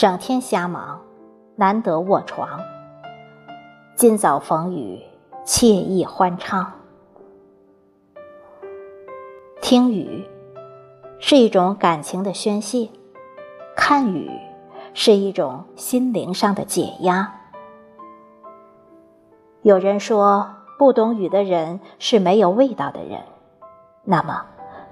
整天瞎忙，难得卧床。今早逢雨，惬意欢畅。听雨是一种感情的宣泄，看雨是一种心灵上的解压。有人说，不懂雨的人是没有味道的人。那么，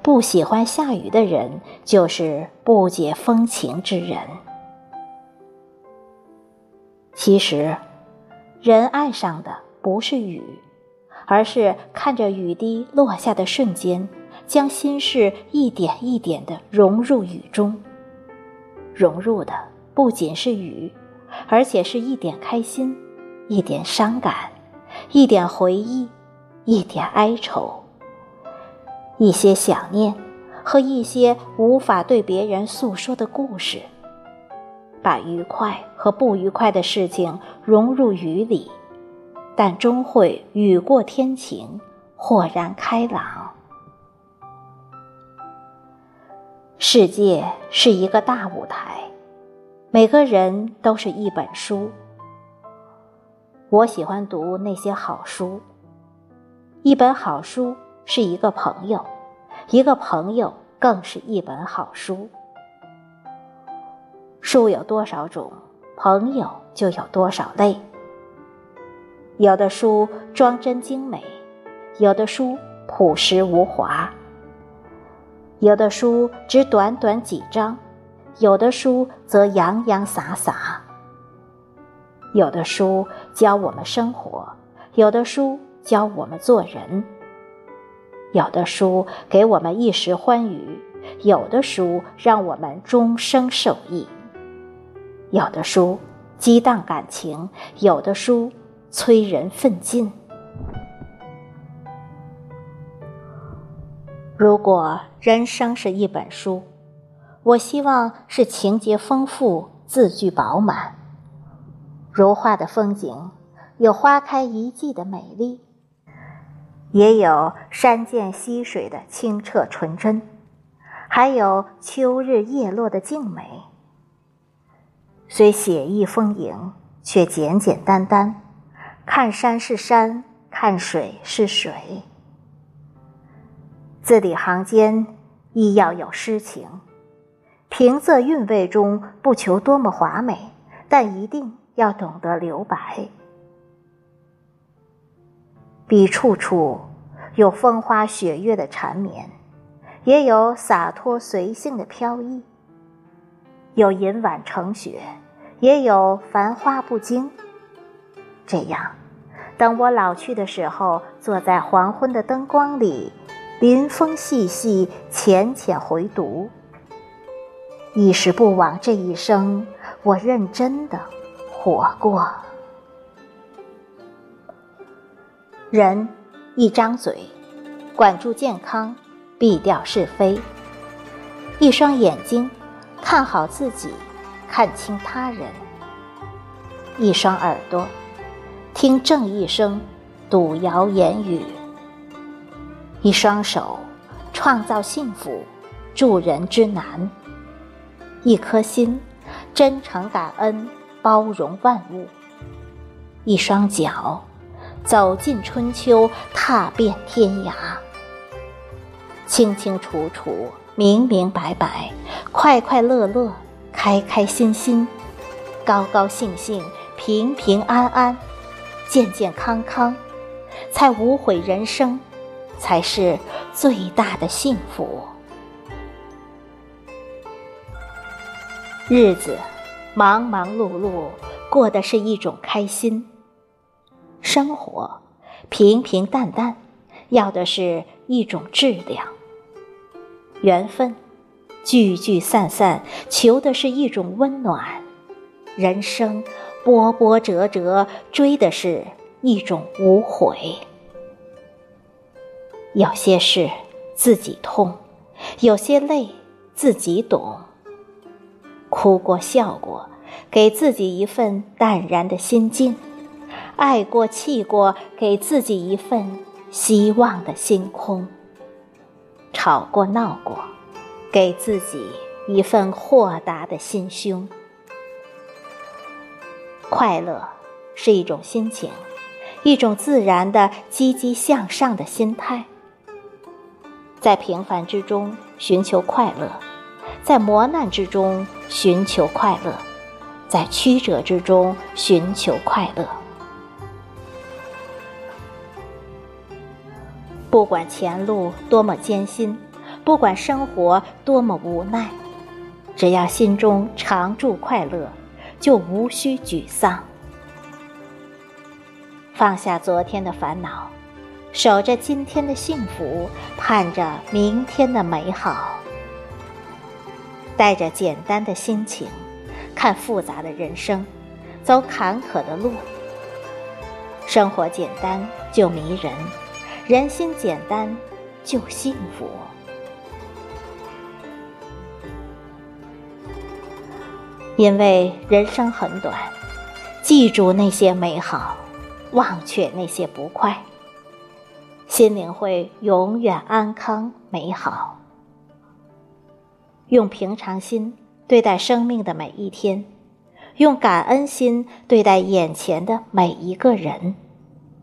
不喜欢下雨的人就是不解风情之人。其实，人爱上的不是雨，而是看着雨滴落下的瞬间，将心事一点一点的融入雨中。融入的不仅是雨，而且是一点开心，一点伤感。一点回忆，一点哀愁，一些想念和一些无法对别人诉说的故事，把愉快和不愉快的事情融入雨里，但终会雨过天晴，豁然开朗。世界是一个大舞台，每个人都是一本书。我喜欢读那些好书。一本好书是一个朋友，一个朋友更是一本好书。书有多少种，朋友就有多少类。有的书装帧精美，有的书朴实无华，有的书只短短几章，有的书则洋洋洒洒。有的书教我们生活，有的书教我们做人。有的书给我们一时欢愉，有的书让我们终生受益。有的书激荡感情，有的书催人奋进。如果人生是一本书，我希望是情节丰富，字句饱满。如画的风景，有花开一季的美丽，也有山涧溪水的清澈纯真，还有秋日叶落的静美。虽写意丰盈，却简简单单。看山是山，看水是水。字里行间亦要有诗情，平仄韵味中不求多么华美，但一定。要懂得留白，笔处处有风花雪月的缠绵，也有洒脱随性的飘逸；有银碗盛雪，也有繁花不惊。这样，等我老去的时候，坐在黄昏的灯光里，临风细细，浅浅回读，一时不枉这一生，我认真的。活过，人一张嘴，管住健康，避掉是非；一双眼睛，看好自己，看清他人；一双耳朵，听正义声，堵谣言语；一双手，创造幸福，助人之难；一颗心，真诚感恩。包容万物，一双脚走进春秋，踏遍天涯。清清楚楚，明明白白，快快乐乐，开开心心，高高兴兴，平平安安，健健康康，才无悔人生，才是最大的幸福。日子。忙忙碌碌，过的是一种开心；生活平平淡淡，要的是一种质量；缘分聚聚散散，求的是一种温暖；人生波波折折，追的是一种无悔。有些事自己痛，有些泪自己懂。哭过笑过，给自己一份淡然的心境；爱过气过，给自己一份希望的星空；吵过闹过，给自己一份豁达的心胸；快乐是一种心情，一种自然的积极向上的心态。在平凡之中寻求快乐，在磨难之中寻求快乐，在曲折之中寻求快乐。不管前路多么艰辛，不管生活多么无奈，只要心中常驻快乐，就无需沮丧。放下昨天的烦恼，守着今天的幸福，盼着明天的美好。带着简单的心情，看复杂的人生，走坎坷的路。生活简单就迷人。人心简单，就幸福。因为人生很短，记住那些美好，忘却那些不快，心灵会永远安康美好。用平常心对待生命的每一天，用感恩心对待眼前的每一个人。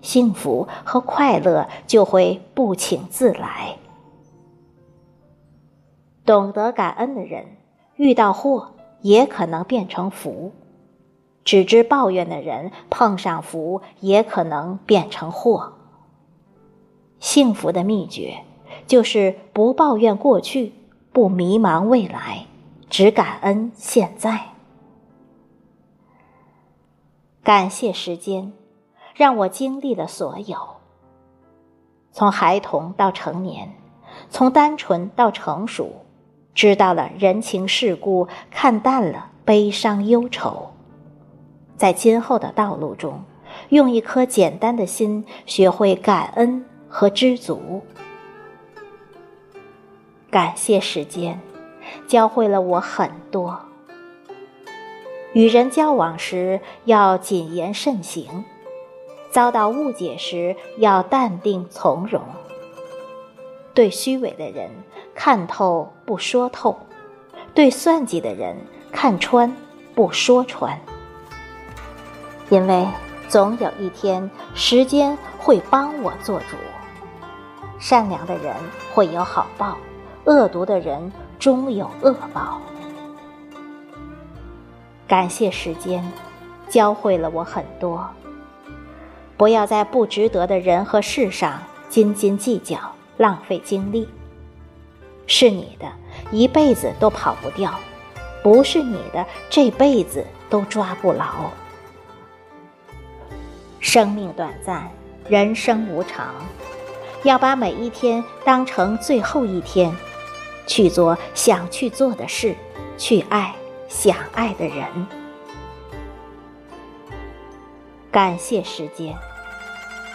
幸福和快乐就会不请自来。懂得感恩的人，遇到祸也可能变成福；只知抱怨的人，碰上福也可能变成祸。幸福的秘诀就是不抱怨过去，不迷茫未来，只感恩现在。感谢时间。让我经历了所有，从孩童到成年，从单纯到成熟，知道了人情世故，看淡了悲伤忧愁。在今后的道路中，用一颗简单的心，学会感恩和知足。感谢时间，教会了我很多。与人交往时，要谨言慎行。遭到误解时，要淡定从容。对虚伪的人看透不说透，对算计的人看穿不说穿。因为总有一天，时间会帮我做主。善良的人会有好报，恶毒的人终有恶报。感谢时间，教会了我很多。不要在不值得的人和事上斤斤计较，浪费精力。是你的，一辈子都跑不掉；不是你的，这辈子都抓不牢。生命短暂，人生无常，要把每一天当成最后一天，去做想去做的事，去爱想爱的人。感谢时间，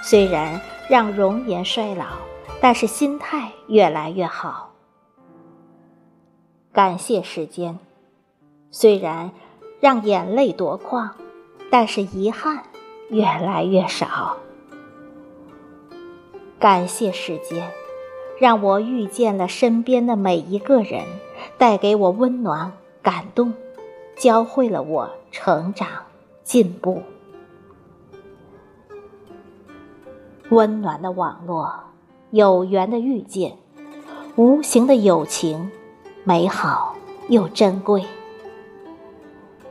虽然让容颜衰老，但是心态越来越好。感谢时间，虽然让眼泪夺眶，但是遗憾越来越少。感谢时间，让我遇见了身边的每一个人，带给我温暖、感动，教会了我成长、进步。温暖的网络，有缘的遇见，无形的友情，美好又珍贵。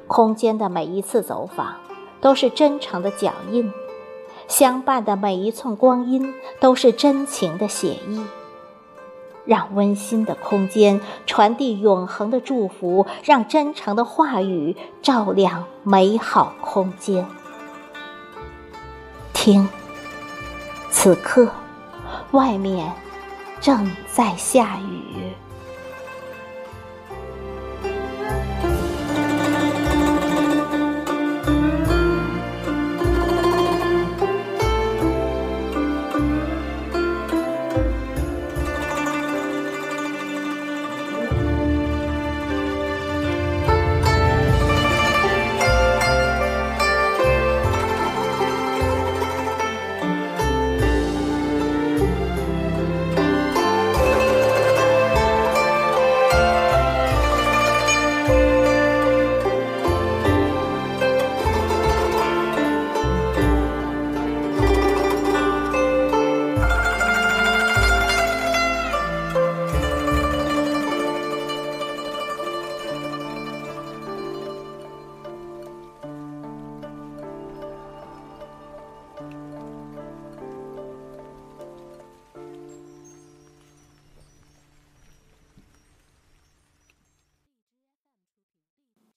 空间的每一次走访，都是真诚的脚印；相伴的每一寸光阴，都是真情的写意。让温馨的空间传递永恒的祝福，让真诚的话语照亮美好空间。听。此刻，外面正在下雨。